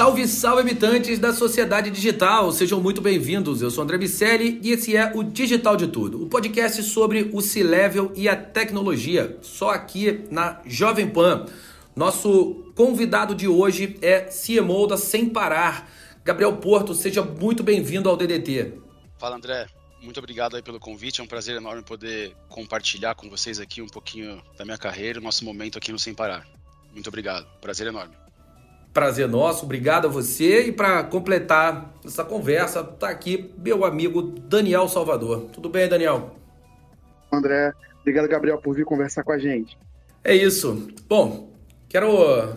Salve, salve habitantes da sociedade digital, sejam muito bem-vindos. Eu sou André Bicelli e esse é o Digital de Tudo, o podcast sobre o C-Level e a tecnologia, só aqui na Jovem Pan. Nosso convidado de hoje é CMO da Sem Parar, Gabriel Porto, seja muito bem-vindo ao DDT. Fala André, muito obrigado aí pelo convite, é um prazer enorme poder compartilhar com vocês aqui um pouquinho da minha carreira, o nosso momento aqui no Sem Parar. Muito obrigado, prazer enorme. Prazer nosso, obrigado a você. E para completar essa conversa, tá aqui meu amigo Daniel Salvador. Tudo bem, Daniel? André, obrigado, Gabriel, por vir conversar com a gente. É isso. Bom, quero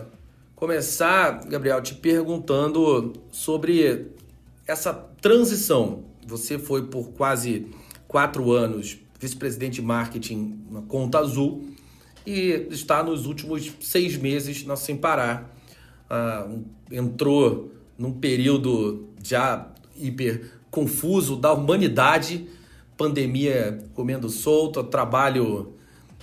começar, Gabriel, te perguntando sobre essa transição. Você foi por quase quatro anos vice-presidente de marketing na Conta Azul e está nos últimos seis meses na Sem Parar ah, entrou num período já hiper confuso da humanidade, pandemia comendo solto, trabalho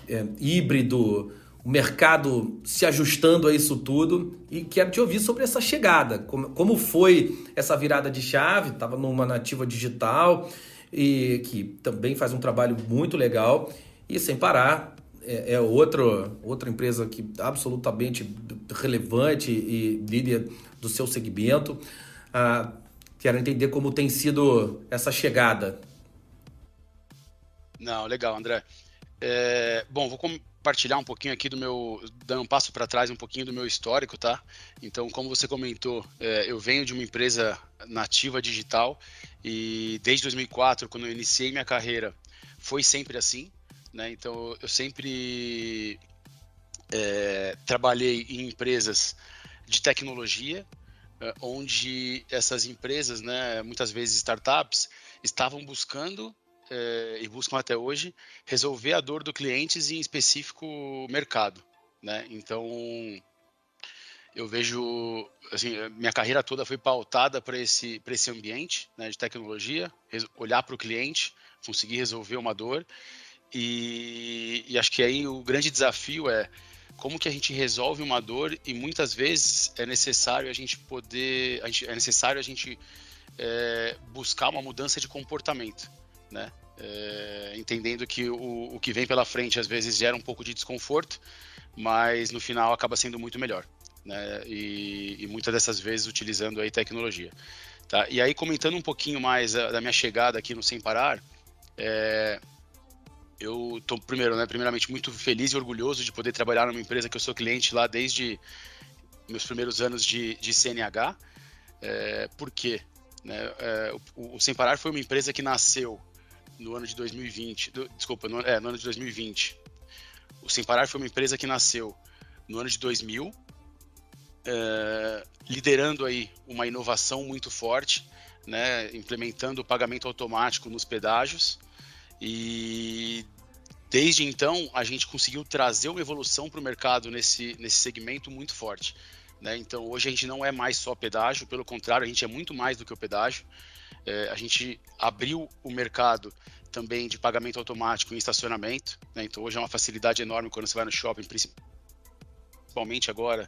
é, híbrido, o mercado se ajustando a isso tudo. E quero te ouvir sobre essa chegada, como, como foi essa virada de chave, estava numa nativa digital e que também faz um trabalho muito legal. E sem parar é, é outro, outra empresa que absolutamente relevante e líder do seu segmento. Ah, quero entender como tem sido essa chegada. Não, legal, André. É, bom, vou compartilhar um pouquinho aqui do meu, dando um passo para trás um pouquinho do meu histórico, tá? Então, como você comentou, é, eu venho de uma empresa nativa digital e desde 2004, quando eu iniciei minha carreira, foi sempre assim. Né? Então, eu sempre é, trabalhei em empresas de tecnologia, é, onde essas empresas, né, muitas vezes startups, estavam buscando é, e buscam até hoje resolver a dor do cliente em específico mercado. Né? Então, eu vejo, assim, minha carreira toda foi pautada para esse, esse ambiente né, de tecnologia, olhar para o cliente, conseguir resolver uma dor e, e, acho que aí o grande desafio é como que a gente resolve uma dor e muitas vezes é necessário a gente poder, a gente, é necessário a gente é, buscar uma mudança de comportamento, né? É, entendendo que o, o que vem pela frente às vezes gera um pouco de desconforto, mas no final acaba sendo muito melhor, né? E, e muitas dessas vezes utilizando aí tecnologia, tá? E aí comentando um pouquinho mais a, da minha chegada aqui no Sem Parar, é, eu estou primeiro, né, primeiramente muito feliz e orgulhoso de poder trabalhar numa empresa que eu sou cliente lá desde meus primeiros anos de, de CNH. É, por quê? Né, é, o, o Sem Parar foi uma empresa que nasceu no ano de 2020, do, desculpa, no, é, no ano de 2020. O Sem Parar foi uma empresa que nasceu no ano de 2000, é, liderando aí uma inovação muito forte, né, implementando o pagamento automático nos pedágios, e desde então a gente conseguiu trazer uma evolução para o mercado nesse, nesse segmento muito forte. Né? Então hoje a gente não é mais só pedágio, pelo contrário, a gente é muito mais do que o pedágio. É, a gente abriu o mercado também de pagamento automático em estacionamento. Né? Então hoje é uma facilidade enorme quando você vai no shopping, principalmente agora,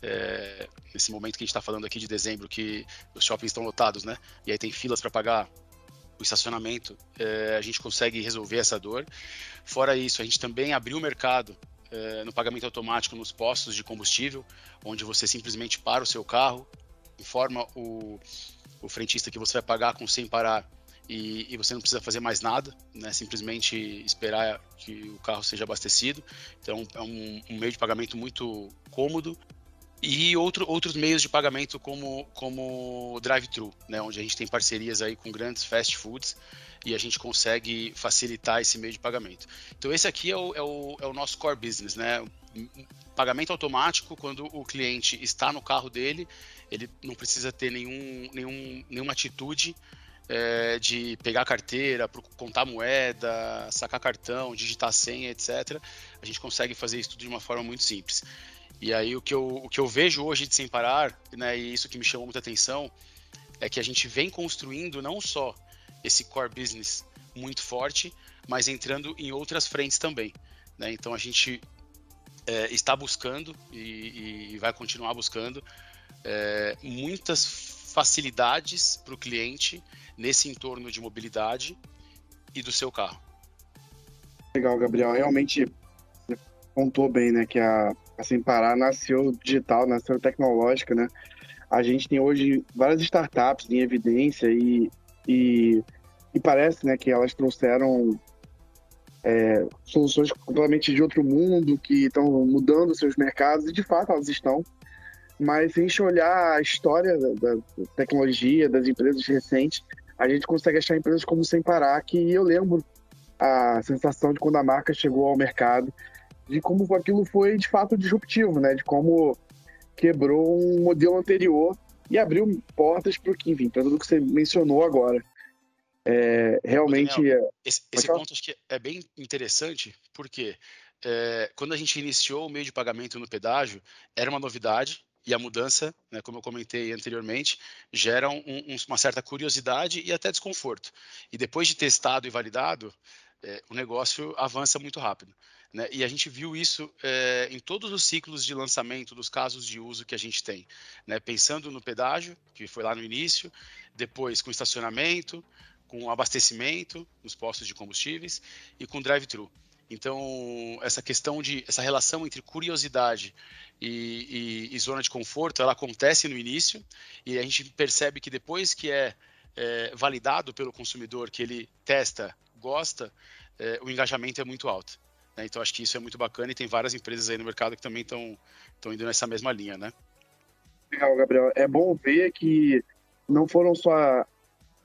é, nesse momento que a gente está falando aqui de dezembro, que os shoppings estão lotados, né? E aí tem filas para pagar o estacionamento, é, a gente consegue resolver essa dor. Fora isso, a gente também abriu o mercado é, no pagamento automático nos postos de combustível, onde você simplesmente para o seu carro, informa o, o frentista que você vai pagar com sem parar e, e, você não precisa fazer mais nada, né? simplesmente esperar que o carro seja abastecido. Então é um, um meio de pagamento muito cômodo. E outro, outros meios de pagamento como, como drive-thru, né? onde a gente tem parcerias aí com grandes fast foods e a gente consegue facilitar esse meio de pagamento. Então esse aqui é o, é o, é o nosso core business, né? Pagamento automático quando o cliente está no carro dele, ele não precisa ter nenhum, nenhum, nenhuma atitude é, de pegar carteira, contar moeda, sacar cartão, digitar senha, etc. A gente consegue fazer isso tudo de uma forma muito simples. E aí o que eu, o que eu vejo hoje de Sem Parar, né, e isso que me chamou muita atenção, é que a gente vem construindo não só esse core business muito forte, mas entrando em outras frentes também. Né? Então a gente é, está buscando e, e, vai continuar buscando é, muitas facilidades para o cliente nesse entorno de mobilidade e do seu carro. Legal, Gabriel. Realmente você contou bem, né, que a, a Sem Parar nasceu digital, nasceu tecnológica, né? A gente tem hoje várias startups em evidência e, e, e parece, né, que elas trouxeram é, soluções completamente de outro mundo que estão mudando seus mercados e de fato elas estão. Mas se a gente olhar a história da, da tecnologia, das empresas recentes, a gente consegue achar empresas como Sem Parar, que eu lembro a sensação de quando a marca chegou ao mercado, de como aquilo foi de fato disruptivo, né? De como quebrou um modelo anterior e abriu portas para o que, enfim, para tudo que você mencionou agora. É, realmente. Daniel, é... Esse, esse ponto acho que é bem interessante, porque é, quando a gente iniciou o meio de pagamento no pedágio, era uma novidade, e a mudança, né, como eu comentei anteriormente, gera um, um, uma certa curiosidade e até desconforto. E depois de testado e validado, é, o negócio avança muito rápido. Né? E a gente viu isso é, em todos os ciclos de lançamento dos casos de uso que a gente tem. Né? Pensando no pedágio, que foi lá no início, depois com estacionamento, com abastecimento nos postos de combustíveis e com drive-thru. Então, essa questão de, essa relação entre curiosidade e, e, e, zona de conforto, ela acontece no início e a gente percebe que depois que é, é validado pelo consumidor, que ele testa, gosta, é, o engajamento é muito alto. Né? Então, acho que isso é muito bacana e tem várias empresas aí no mercado que também estão indo nessa mesma linha, né? Legal, Gabriel. É bom ver que não foram só...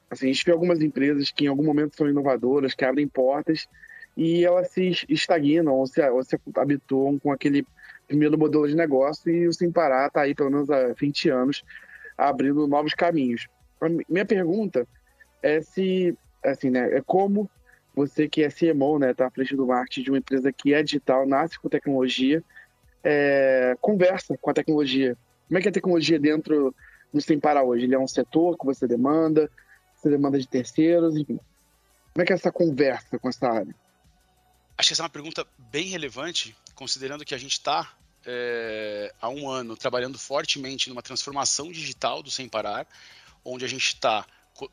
Assim, a gente vê algumas empresas que em algum momento são inovadoras, que abrem portas e elas se estagnam ou se, ou se habituam com aquele primeiro modelo de negócio e o Sem Parar está aí pelo menos há 20 anos abrindo novos caminhos. A minha pergunta é se, assim, né, é como você que é CMO, né, está à frente do marketing de uma empresa que é digital, nasce com tecnologia, é, conversa com a tecnologia. Como é que é a tecnologia dentro do Sem Parar hoje? Ele é um setor que você demanda, você demanda de terceiros, enfim. Como é que é essa conversa com essa área? Acho que essa é uma pergunta bem relevante, considerando que a gente está é, há um ano trabalhando fortemente numa transformação digital do Sem Parar, onde a gente está co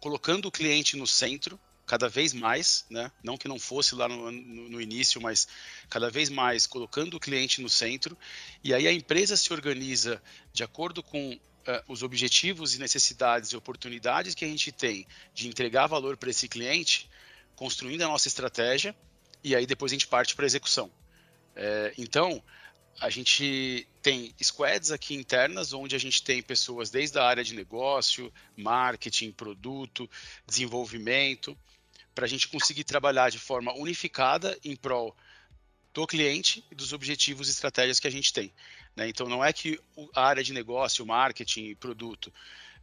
colocando o cliente no centro cada vez mais, né? não que não fosse lá no, no, no, início, mas cada vez mais colocando o cliente no centro, e aí a empresa se organiza de acordo com uh, os objetivos e necessidades e oportunidades que a gente tem de entregar valor para esse cliente, construindo a nossa estratégia e aí depois a gente parte para a execução. É, então, a gente tem squads aqui internas, onde a gente tem pessoas desde a área de negócio, marketing, produto, desenvolvimento, para a gente conseguir trabalhar de forma unificada em prol do cliente e dos objetivos e estratégias que a gente tem. Né? Então, não é que a área de negócio, marketing e produto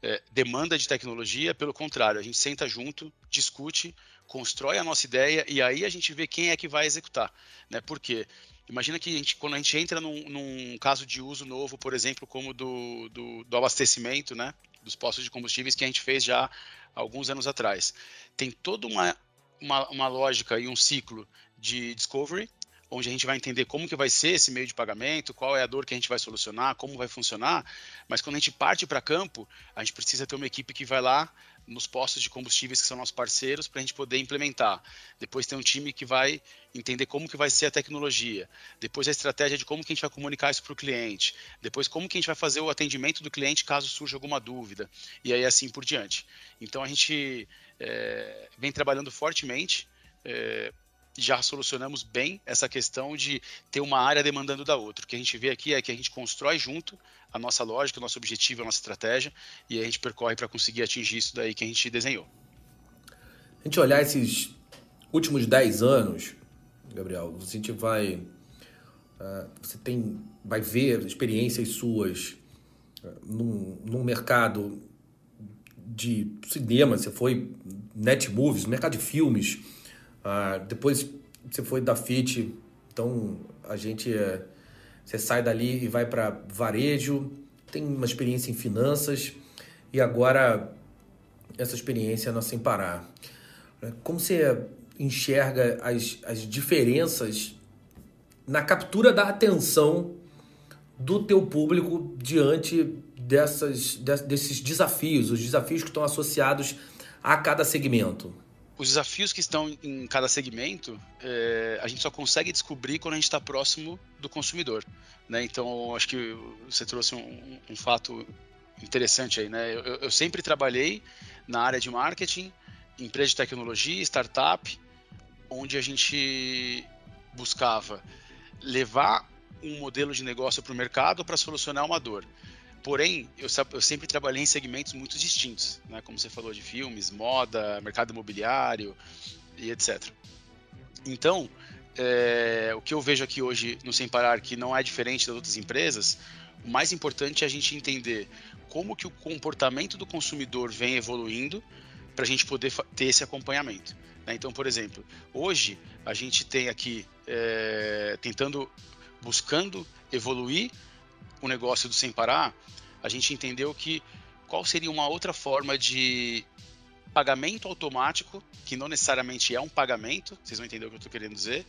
é, demanda de tecnologia, pelo contrário, a gente senta junto, discute, constrói a nossa ideia e aí a gente vê quem é que vai executar. Né? Por quê? Imagina que a gente, quando a gente entra num, num, caso de uso novo, por exemplo, como do, do, do, abastecimento, né, dos postos de combustíveis que a gente fez já alguns anos atrás, tem toda uma, uma, uma lógica e um ciclo de discovery, onde a gente vai entender como que vai ser esse meio de pagamento, qual é a dor que a gente vai solucionar, como vai funcionar, mas quando a gente parte para campo, a gente precisa ter uma equipe que vai lá nos postos de combustíveis que são nossos parceiros para a gente poder implementar. Depois tem um time que vai entender como que vai ser a tecnologia. Depois a estratégia de como que a gente vai comunicar isso para o cliente. Depois como que a gente vai fazer o atendimento do cliente caso surja alguma dúvida. E aí assim por diante. Então a gente é, vem trabalhando fortemente é, já solucionamos bem essa questão de ter uma área demandando da outra. O que a gente vê aqui é que a gente constrói junto a nossa lógica, o nosso objetivo, a nossa estratégia, e a gente percorre para conseguir atingir isso daí que a gente desenhou. A gente olhar esses últimos 10 anos, Gabriel, a gente vai. Uh, você tem, vai ver experiências suas uh, num, num mercado de cinema, você foi net movies, mercado de filmes, ah, depois você foi da FIT, então a gente é, você sai dali e vai para varejo, tem uma experiência em finanças e agora essa experiência na Sem Parar. Como você enxerga as, as diferenças na captura da atenção do teu público diante dessas, desses desafios, os desafios que estão associados a cada segmento? Os desafios que estão em cada segmento, é, a gente só consegue descobrir quando a gente está próximo do consumidor. Né? Então, acho que você trouxe um, um fato interessante aí. Né? Eu, eu, sempre trabalhei na área de marketing, empresa de tecnologia, startup, onde a gente buscava levar um modelo de negócio para o mercado para solucionar uma dor. Porém, eu, eu, sempre trabalhei em segmentos muito distintos, né? como você falou de filmes, moda, mercado imobiliário e etc. Então, é, o que eu vejo aqui hoje no Sem Parar, que não é diferente das outras empresas, o mais importante é a gente entender como que o comportamento do consumidor vem evoluindo para a gente poder ter esse acompanhamento. Né? Então, por exemplo, hoje a gente tem aqui é, tentando, buscando evoluir o negócio do Sem Parar, a gente entendeu que qual seria uma outra forma de pagamento automático, que não necessariamente é um pagamento, vocês vão entender o que eu estou querendo dizer,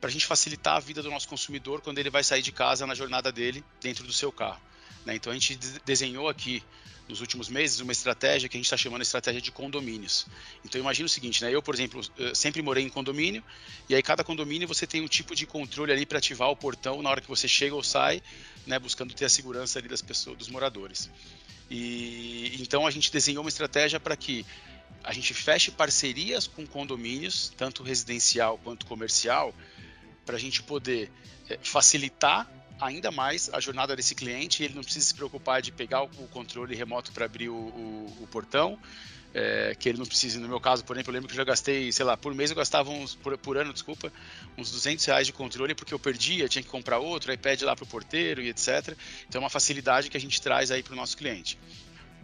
para a gente facilitar a vida do nosso consumidor quando ele vai sair de casa na jornada dele dentro do seu carro. Né? Então a gente desenhou aqui nos últimos meses uma estratégia que a gente está chamando de estratégia de condomínios. Então imagina o seguinte, né? Eu, por exemplo, sempre morei em condomínio e aí cada condomínio você tem um tipo de controle ali para ativar o portão na hora que você chega ou sai, né? Buscando ter a segurança ali das pessoas, dos moradores. E então a gente desenhou uma estratégia para que a gente feche parcerias com condomínios, tanto residencial quanto comercial, para a gente poder eh, facilitar ainda mais a jornada desse cliente. Ele não precisa se preocupar de pegar o controle remoto para abrir o, o, o portão. É, que ele não precisa. No meu caso, por exemplo, eu lembro que eu já gastei, sei lá, por mês eu gastava uns, por, por ano, desculpa, uns 200 reais de controle porque eu perdia, tinha que comprar outro, aí pede lá para o porteiro e etc. Então é uma facilidade que a gente traz aí para o nosso cliente.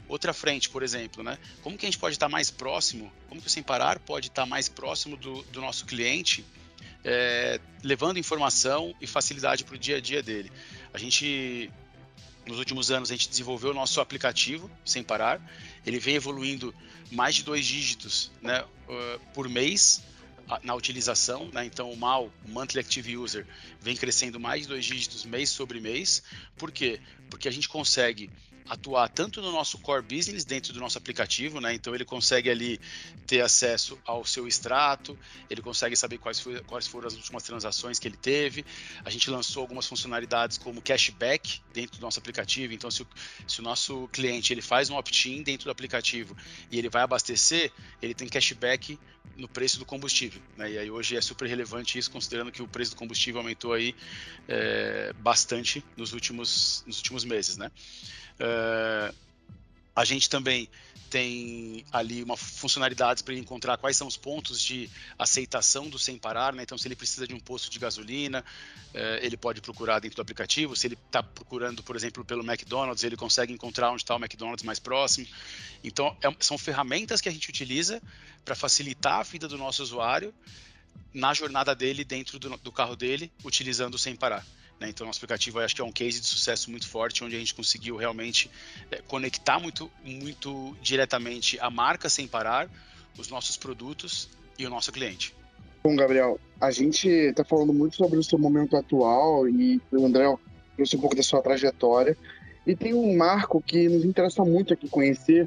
Outra frente, por exemplo, né? Como que a gente pode estar mais próximo, como que o Sem Parar pode estar mais próximo do, do nosso cliente é, levando informação e facilidade para o dia a dia dele. A gente, nos últimos anos, a gente desenvolveu o nosso aplicativo sem parar. Ele vem evoluindo mais de dois dígitos né, por mês na utilização, né? então o MAU, o Monthly Active User, vem crescendo mais de dois dígitos mês sobre mês. Por quê? Porque a gente consegue atuar tanto no nosso core business dentro do nosso aplicativo, né? Então ele consegue ali ter acesso ao seu extrato, ele consegue saber quais, foi, quais foram as últimas transações que ele teve. A gente lançou algumas funcionalidades como cashback dentro do nosso aplicativo. Então se o, se o nosso cliente ele faz um opt-in dentro do aplicativo e ele vai abastecer, ele tem cashback no preço do combustível. Né? E aí hoje é super relevante isso, considerando que o preço do combustível aumentou aí é, bastante nos últimos, nos últimos meses, né? Uh, a gente também tem ali uma funcionalidade para ele encontrar quais são os pontos de aceitação do sem parar, né? Então, se ele precisa de um posto de gasolina, uh, ele pode procurar dentro do aplicativo. Se ele está procurando, por exemplo, pelo McDonald's, ele consegue encontrar onde está o McDonald's mais próximo. Então, é, são ferramentas que a gente utiliza para facilitar a vida do nosso usuário na jornada dele dentro do, do carro dele, utilizando o sem parar. Né? Então, nosso aplicativo acho que é um case de sucesso muito forte, onde a gente conseguiu realmente é, conectar muito, muito diretamente a marca sem parar, os nossos produtos e o nosso cliente. Bom, Gabriel, a gente está falando muito sobre o seu momento atual e o André trouxe um pouco da sua trajetória. E tem um marco que nos interessa muito aqui conhecer,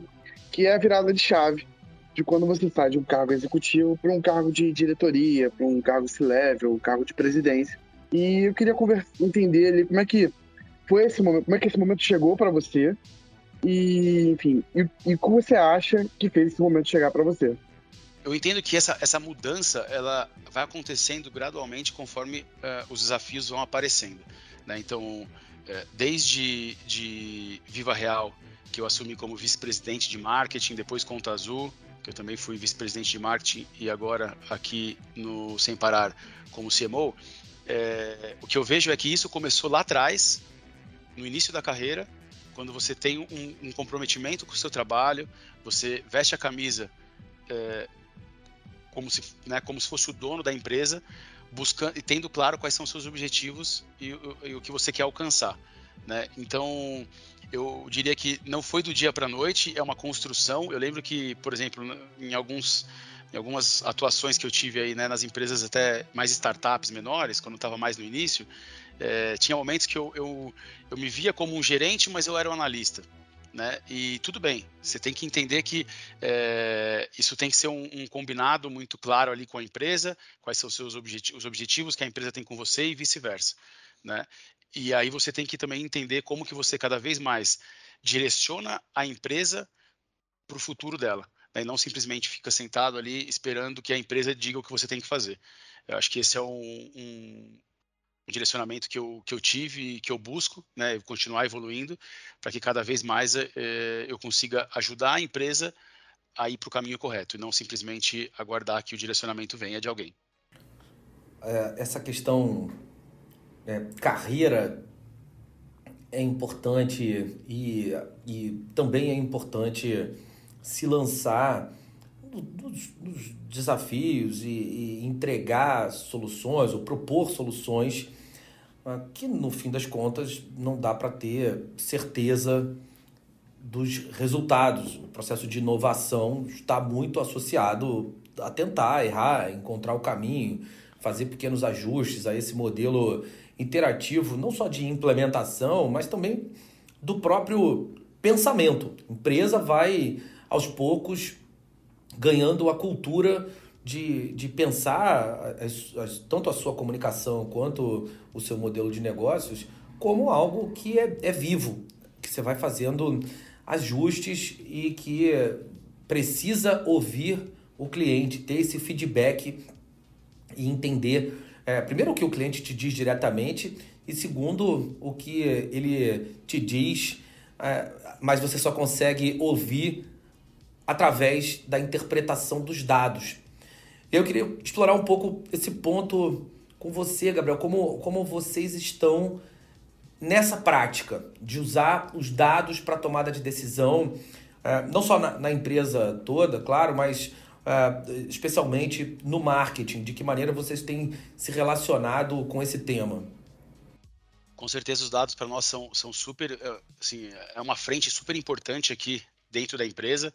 que é a virada de chave de quando você sai de um cargo executivo para um cargo de diretoria, para um cargo C-level, um cargo de presidência. E eu queria conversa, entender ali como é que foi esse momento, como é que esse momento chegou para você e, enfim, e, e como você acha que fez esse momento chegar para você? eu entendo que essa, essa mudança ela vai acontecendo gradualmente conforme uh, os desafios vão aparecendo. Né? Então, uh, desde de Viva Real, que eu assumi como vice-presidente de marketing, depois Conta Azul, que eu também fui vice-presidente de marketing e agora aqui no Sem Parar como CMO, é, o que eu vejo é que isso começou lá atrás, no início da carreira, quando você tem um, um comprometimento com o seu trabalho, você veste a camisa é, como se, né, como se fosse o dono da empresa, buscando e tendo claro quais são os seus objetivos e, e, e o que você quer alcançar. Né? Então, eu diria que não foi do dia para a noite, é uma construção. Eu lembro que, por exemplo, em alguns em algumas atuações que eu tive aí né, nas empresas até mais startups menores, quando estava mais no início, é, tinha momentos que eu, eu, eu me via como um gerente, mas eu era um analista né? E tudo bem, você tem que entender que é, isso tem que ser um, um, combinado muito claro ali com a empresa, quais são os seus os objetivos que a empresa tem com você e vice-versa, né? E aí você tem que também entender como que você cada vez mais direciona a empresa para o futuro dela, né? e não simplesmente fica sentado ali esperando que a empresa diga o que você tem que fazer. Eu acho que esse é um, um, o direcionamento que eu, que eu tive e que eu busco, né, continuar evoluindo, para que cada vez mais é, eu consiga ajudar a empresa a ir para o caminho correto e não simplesmente aguardar que o direcionamento venha de alguém. É, essa questão é, carreira é importante e, e também é importante se lançar nos, desafios e, e, entregar soluções ou propor soluções que no fim das contas não dá para ter certeza dos resultados. O processo de inovação está muito associado a tentar errar, encontrar o caminho, fazer pequenos ajustes a esse modelo interativo, não só de implementação, mas também do próprio pensamento. A empresa vai aos poucos ganhando a cultura de, de pensar as, as, tanto a sua comunicação quanto o seu modelo de negócios como algo que é, é vivo, que você vai fazendo ajustes e que precisa ouvir o cliente, ter esse feedback e entender, é, primeiro, o que o cliente te diz diretamente e, segundo, o que ele te diz, é, mas você só consegue ouvir através da interpretação dos dados. Eu queria explorar um pouco esse ponto com você, Gabriel, como, como vocês estão nessa prática de usar os dados para tomada de decisão, uh, não só na, na, empresa toda, claro, mas uh, especialmente no marketing, de que maneira vocês têm se relacionado com esse tema? Com certeza os dados para nós são, são super, eh, assim, é uma frente super importante aqui dentro da empresa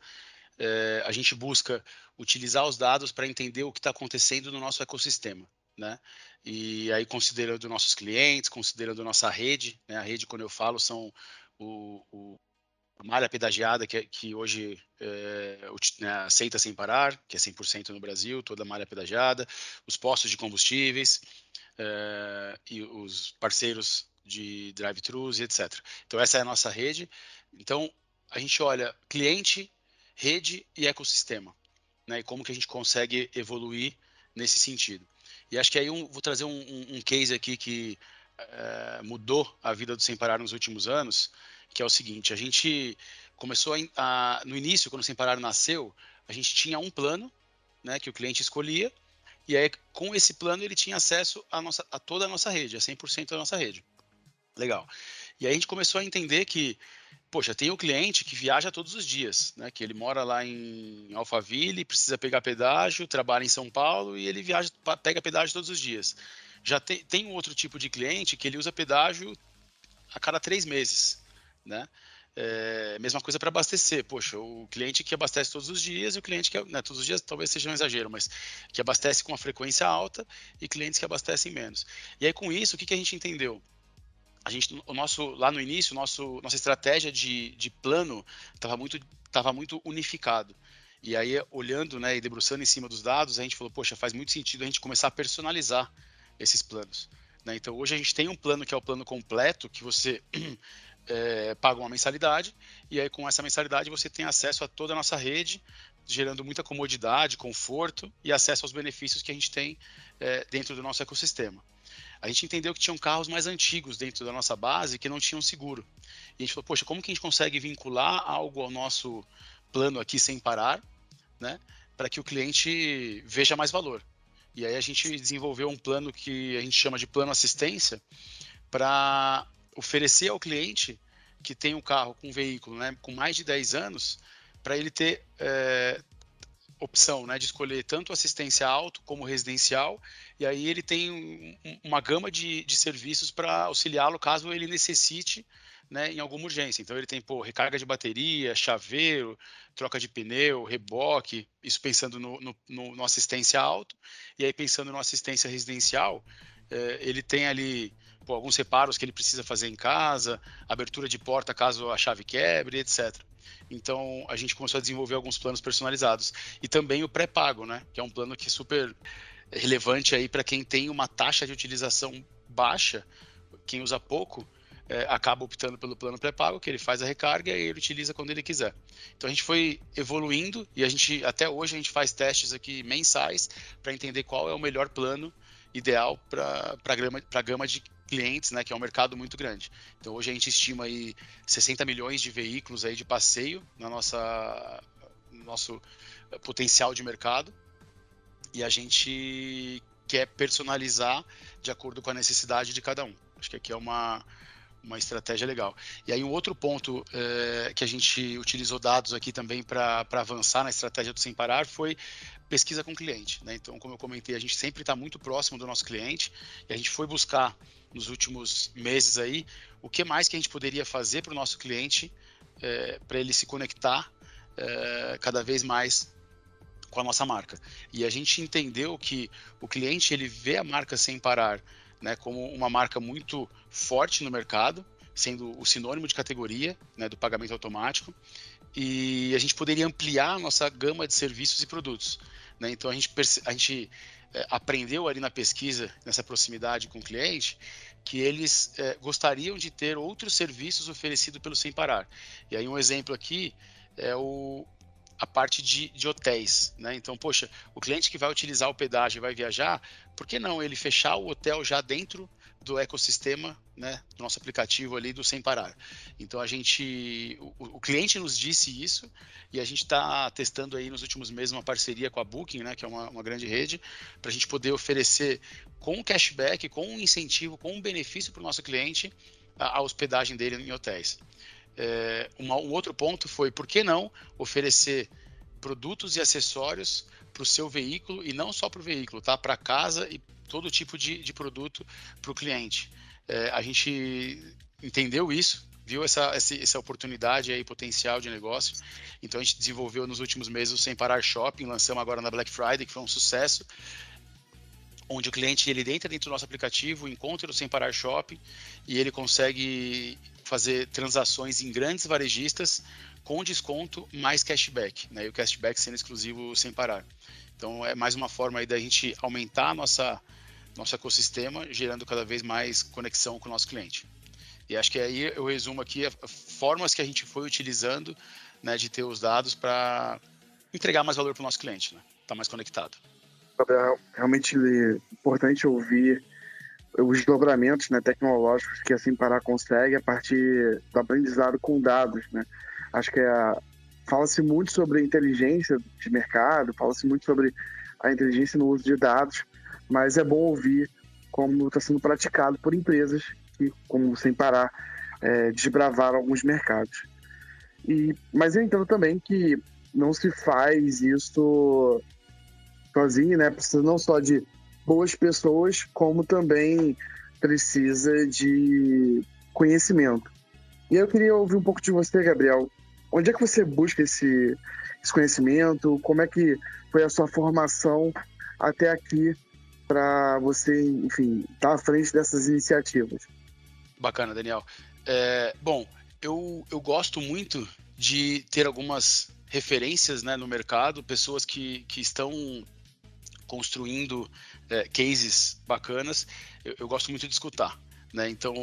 é, a gente busca utilizar os dados para entender o que está acontecendo no nosso ecossistema. Né? E aí considerando nossos clientes, considerando nossa rede, né? a rede quando eu falo são o, o a malha pedagiada que, que hoje é, né, aceita sem parar, que é 100% no Brasil, toda a malha pedagiada, os postos de combustíveis é, e os parceiros de drive-thrus e etc. Então essa é a nossa rede. Então a gente olha cliente, rede e ecossistema, né? E como que a gente consegue evoluir nesse sentido. E acho que aí um, vou trazer um, um, um case aqui que é, mudou a vida do Sem Parar nos últimos anos, que é o seguinte: a gente começou a, a, no início, quando o Sem Parar nasceu, a gente tinha um plano, né, que o cliente escolhia, e aí com esse plano ele tinha acesso a, nossa, a toda a nossa rede, a 100% da nossa rede. Legal. E aí a gente começou a entender que poxa, tem o um cliente que viaja todos os dias, né? Que ele mora lá em Alphaville, precisa pegar pedágio, trabalha em São Paulo e ele viaja, pega pedágio todos os dias. Já tem, tem um outro tipo de cliente que ele usa pedágio a cada três meses, né? É, mesma coisa para abastecer. Poxa, o cliente que abastece todos os dias e o cliente que. Né, todos os dias talvez seja um exagero, mas que abastece com uma frequência alta e clientes que abastecem menos. E aí, com isso, o que, que a gente entendeu? A gente, o nosso, lá no início, nosso, nossa estratégia de, de plano estava muito, tava muito unificado. E aí, olhando né, e debruçando em cima dos dados, a gente falou, poxa, faz muito sentido a gente começar a personalizar esses planos. Né? Então, hoje a gente tem um plano que é o plano completo, que você é, paga uma mensalidade, e aí com essa mensalidade você tem acesso a toda a nossa rede, gerando muita comodidade, conforto e acesso aos benefícios que a gente tem é, dentro do nosso ecossistema. A gente entendeu que tinham carros mais antigos dentro da nossa base que não tinham seguro. E a gente falou, poxa, como que a gente consegue vincular algo ao nosso plano aqui sem parar, né, para que o cliente veja mais valor? E aí a gente desenvolveu um plano que a gente chama de plano assistência para oferecer ao cliente que tem um carro com um veículo né, com mais de 10 anos, para ele ter é, opção né, de escolher tanto assistência auto como residencial, e aí ele tem um, uma gama de, de serviços para auxiliá-lo caso ele necessite né, em alguma urgência. Então ele tem pô, recarga de bateria, chaveiro, troca de pneu, reboque, isso pensando no, no, no, no assistência auto, e aí pensando no assistência residencial, é, ele tem ali pô, alguns reparos que ele precisa fazer em casa, abertura de porta caso a chave quebre, etc. Então a gente começou a desenvolver alguns planos personalizados e também o pré-pago, né? Que é um plano que é super relevante aí para quem tem uma taxa de utilização baixa, quem usa pouco. É, acaba optando pelo plano pré-pago, que ele faz a recarga e ele utiliza quando ele quiser. Então a gente foi evoluindo e a gente até hoje a gente faz testes aqui mensais para entender qual é o melhor plano ideal para a gama, gama de clientes, né, que é um mercado muito grande. Então hoje a gente estima aí 60 milhões de veículos aí de passeio na nossa nosso potencial de mercado e a gente quer personalizar de acordo com a necessidade de cada um. Acho que aqui é uma uma estratégia legal. E aí um outro ponto é, que a gente utilizou dados aqui também para avançar na estratégia do Sem Parar foi pesquisa com o cliente. Né? Então, como eu comentei, a gente sempre está muito próximo do nosso cliente e a gente foi buscar nos últimos meses aí o que mais que a gente poderia fazer para o nosso cliente é, para ele se conectar é, cada vez mais com a nossa marca. E a gente entendeu que o cliente ele vê a marca sem parar né, como uma marca muito forte no mercado, sendo o sinônimo de categoria né, do pagamento automático, e a gente poderia ampliar a nossa gama de serviços e produtos. Né? Então a gente, a gente é, aprendeu ali na pesquisa, nessa proximidade com o cliente, que eles é, gostariam de ter outros serviços oferecidos pelo Sem Parar. E aí um exemplo aqui é o, a parte de, de hotéis. Né? Então, poxa, o cliente que vai utilizar o pedágio e vai viajar, por que não ele fechar o hotel já dentro do ecossistema né, do nosso aplicativo ali do Sem Parar? Então, a gente, o, o cliente nos disse isso e a gente está testando aí nos últimos meses uma parceria com a Booking, né, que é uma, uma grande rede, para a gente poder oferecer com cashback, com um incentivo, com um benefício para o nosso cliente a, a hospedagem dele em hotéis. É, uma, um outro ponto foi por que não oferecer produtos e acessórios para o seu veículo e não só para o veículo, tá? Para casa e todo tipo de, de produto para o cliente. É, a gente entendeu isso, viu essa, essa, essa oportunidade aí, potencial de negócio. Então a gente desenvolveu nos últimos meses o Sem Parar Shopping, lançamos agora na Black Friday, que foi um sucesso onde o cliente ele entra dentro do nosso aplicativo, encontra o Sem Parar Shopping e ele consegue fazer transações em grandes varejistas com desconto mais cashback, né? E o cashback sendo exclusivo sem parar. Então é mais uma forma aí da gente aumentar a nossa nosso ecossistema, gerando cada vez mais conexão com o nosso cliente. E acho que aí eu resumo aqui as formas que a gente foi utilizando, né, de ter os dados para entregar mais valor para o nosso cliente, né? Tá mais conectado. Gabriel, realmente é importante ouvir os desdobramentos né, tecnológicos que a Simpará consegue a partir do aprendizado com dados. Né? Acho que é, fala-se muito sobre inteligência de mercado, fala-se muito sobre a inteligência no uso de dados, mas é bom ouvir como está sendo praticado por empresas que, como sem parar, é, desbravaram alguns mercados. E, mas eu entendo também que não se faz isso sozinho, né? Precisa não só de boas pessoas, como também precisa de conhecimento. E eu queria ouvir um pouco de você, Gabriel. Onde é que você busca esse, esse conhecimento? Como é que foi a sua formação até aqui para você, enfim, estar tá à frente dessas iniciativas? Bacana, Daniel. É, bom, eu, eu gosto muito de ter algumas referências né, no mercado, pessoas que, que estão construindo é, cases bacanas, eu, eu, gosto muito de escutar. Né? Então,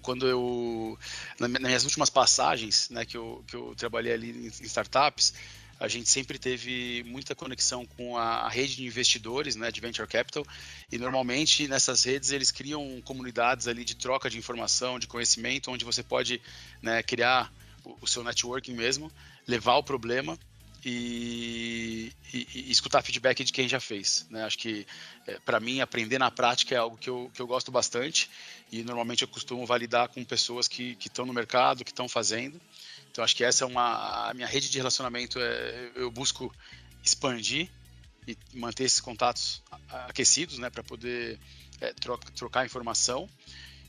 quando eu, nas minhas últimas passagens, né, que, eu, que eu trabalhei ali em, em startups, a gente sempre teve muita conexão com a, rede de investidores, né, de venture capital, e normalmente nessas redes eles criam comunidades ali de troca de informação, de conhecimento, onde você pode né, criar o seu networking mesmo, levar o problema e, e, e, escutar feedback de quem já fez. Né? Acho que, é, para mim, aprender na prática é algo que eu, que eu gosto bastante e normalmente eu costumo validar com pessoas que estão no mercado, que estão fazendo. Então, acho que essa é uma. A minha rede de relacionamento, é, eu busco expandir e manter esses contatos aquecidos né, para poder é, troca, trocar informação.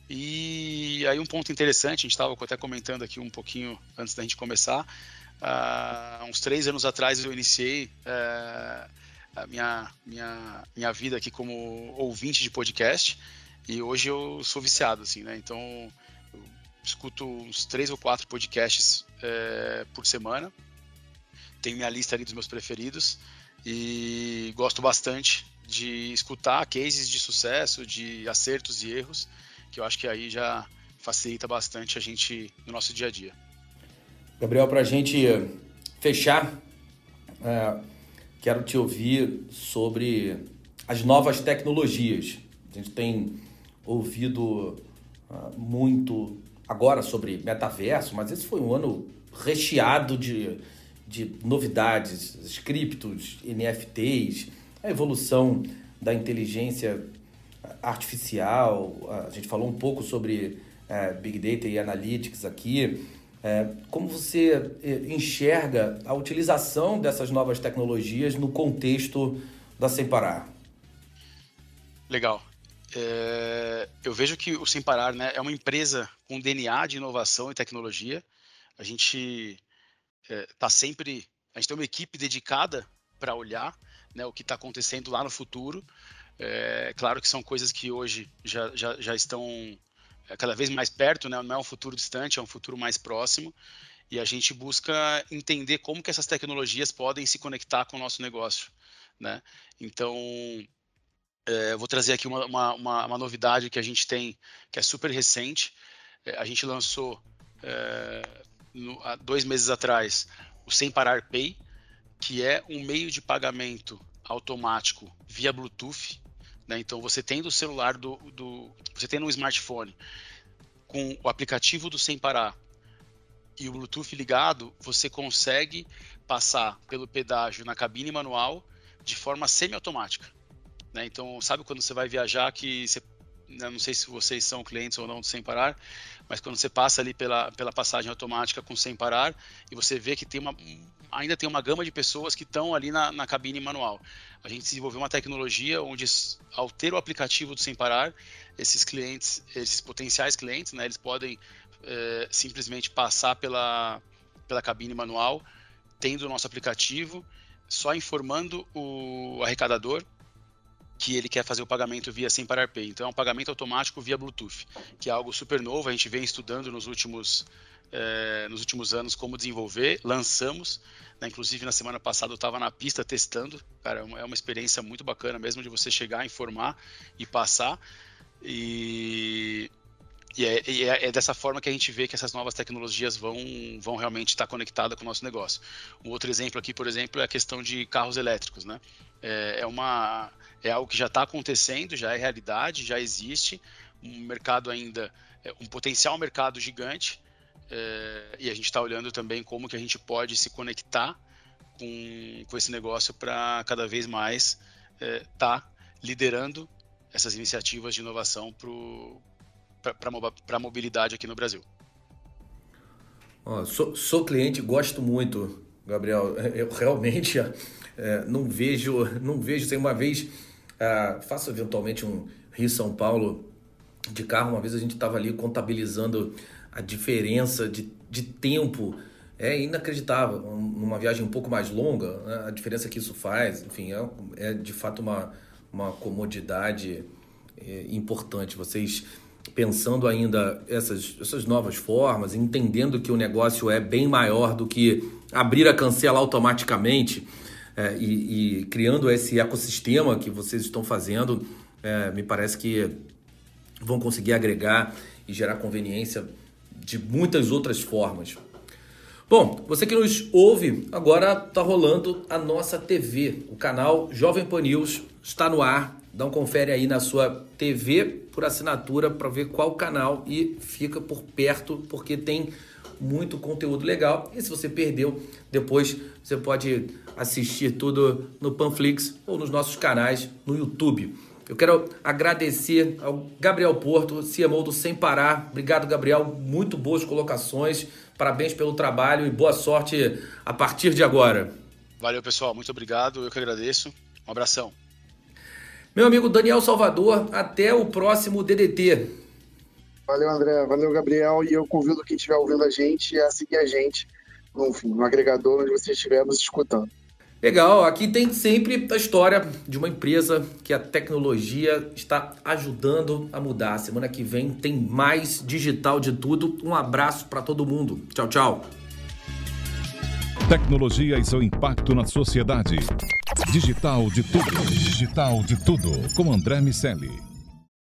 E aí, um ponto interessante, a gente estava até comentando aqui um pouquinho antes da gente começar Uh, uns três anos atrás eu iniciei uh, a minha, minha, minha vida aqui como ouvinte de podcast e hoje eu sou viciado, assim, né? Então eu escuto uns três ou quatro podcasts uh, por semana. Tenho minha lista ali dos meus preferidos e gosto bastante de escutar cases de sucesso, de acertos e erros, que eu acho que aí já facilita bastante a gente no nosso dia a dia. Gabriel, para a gente fechar, é, quero te ouvir sobre as novas tecnologias. A gente tem ouvido uh, muito agora sobre metaverso, mas esse foi um ano recheado de, de novidades, scriptos, NFTs, a evolução da inteligência artificial. A gente falou um pouco sobre uh, Big Data e Analytics aqui. É, como você é, enxerga a utilização dessas novas tecnologias no contexto da Sem Parar? Legal. É, eu vejo que o Sem Parar né, é uma empresa com DNA de inovação e tecnologia. A gente está é, sempre, a gente tem uma equipe dedicada para olhar né, o que está acontecendo lá no futuro. É, claro que são coisas que hoje já, já, já estão é cada vez mais perto, né? não é um futuro distante, é um futuro mais próximo. E a gente busca entender como que essas tecnologias podem se conectar com o nosso negócio. Né? Então, é, eu vou trazer aqui uma, uma, uma, novidade que a gente tem, que é super recente. É, a gente lançou é, no, há dois meses atrás o Sem Parar Pay, que é um meio de pagamento automático via Bluetooth né? Então, você tem do celular do, do, Você tem no smartphone com o aplicativo do Sem Parar e o Bluetooth ligado, você consegue passar pelo pedágio na cabine manual de forma semiautomática. Né? Então, sabe quando você vai viajar que você né, não sei se vocês são clientes ou não do Sem Parar, mas quando você passa ali pela, pela passagem automática com Sem Parar e você vê que tem uma, ainda tem uma gama de pessoas que estão ali na, na cabine manual. A gente desenvolveu uma tecnologia onde, ao ter o aplicativo do Sem Parar, esses clientes, esses potenciais clientes, né, eles podem é, simplesmente passar pela, pela cabine manual, tendo o nosso aplicativo, só informando o arrecadador que ele quer fazer o pagamento via Sem Parar Pay. Então é um pagamento automático via Bluetooth, que é algo super novo, a gente vem estudando nos últimos, é, nos últimos anos como desenvolver, lançamos, né? inclusive na semana passada eu estava na pista testando, cara, é uma, é uma experiência muito bacana mesmo de você chegar, informar e passar, e e, é, e é, é, dessa forma que a gente vê que essas novas tecnologias vão, vão realmente estar conectadas com o nosso negócio. Um outro exemplo aqui, por exemplo, é a questão de carros elétricos. Né? É, é uma, é algo que já está acontecendo, já é realidade, já existe. Um mercado ainda, é, um potencial mercado gigante. É, e a gente está olhando também como que a gente pode se conectar com, com esse negócio para cada vez mais estar tá liderando essas iniciativas de inovação para a mobilidade aqui no Brasil. Oh, sou, sou, cliente, gosto muito, Gabriel. Eu realmente é, não vejo, não vejo. Sem uma vez, é, faço eventualmente um Rio São Paulo de carro. Uma vez a gente estava ali contabilizando a diferença de, de tempo é inacreditável. Numa viagem um pouco mais longa, né? a diferença que isso faz, enfim, é, é de fato uma, uma comodidade é, importante. Vocês pensando ainda essas, essas novas formas, entendendo que o negócio é bem maior do que abrir a cancela automaticamente é, e, e, criando esse ecossistema que vocês estão fazendo, é, me parece que vão conseguir agregar e gerar conveniência de muitas outras formas. Bom, você que nos ouve, agora está rolando a nossa TV. O canal Jovem Pan News está no ar. Dá um confere aí na sua TV por assinatura para ver qual canal e fica por perto, porque tem muito conteúdo legal. E se você perdeu, depois você pode assistir tudo no Panflix ou nos nossos canais no YouTube. Eu quero agradecer ao Gabriel Porto, CMO do Sem Parar. Obrigado, Gabriel. Muito boas colocações. Parabéns pelo trabalho e boa sorte a partir de agora. Valeu, pessoal. Muito obrigado. Eu que agradeço. Um abração. Meu amigo Daniel Salvador, até o próximo DDT. Valeu, André. Valeu, Gabriel. E eu convido quem estiver ouvindo a gente a seguir a gente no, enfim, no agregador onde você estiver nos escutando. Legal, aqui tem sempre a história de uma empresa que a tecnologia está ajudando a mudar. Semana que vem tem mais digital de tudo. Um abraço para todo mundo. Tchau, tchau. Tecnologia e seu impacto na sociedade. Digital de tudo. Digital de tudo. Com André Miscelli.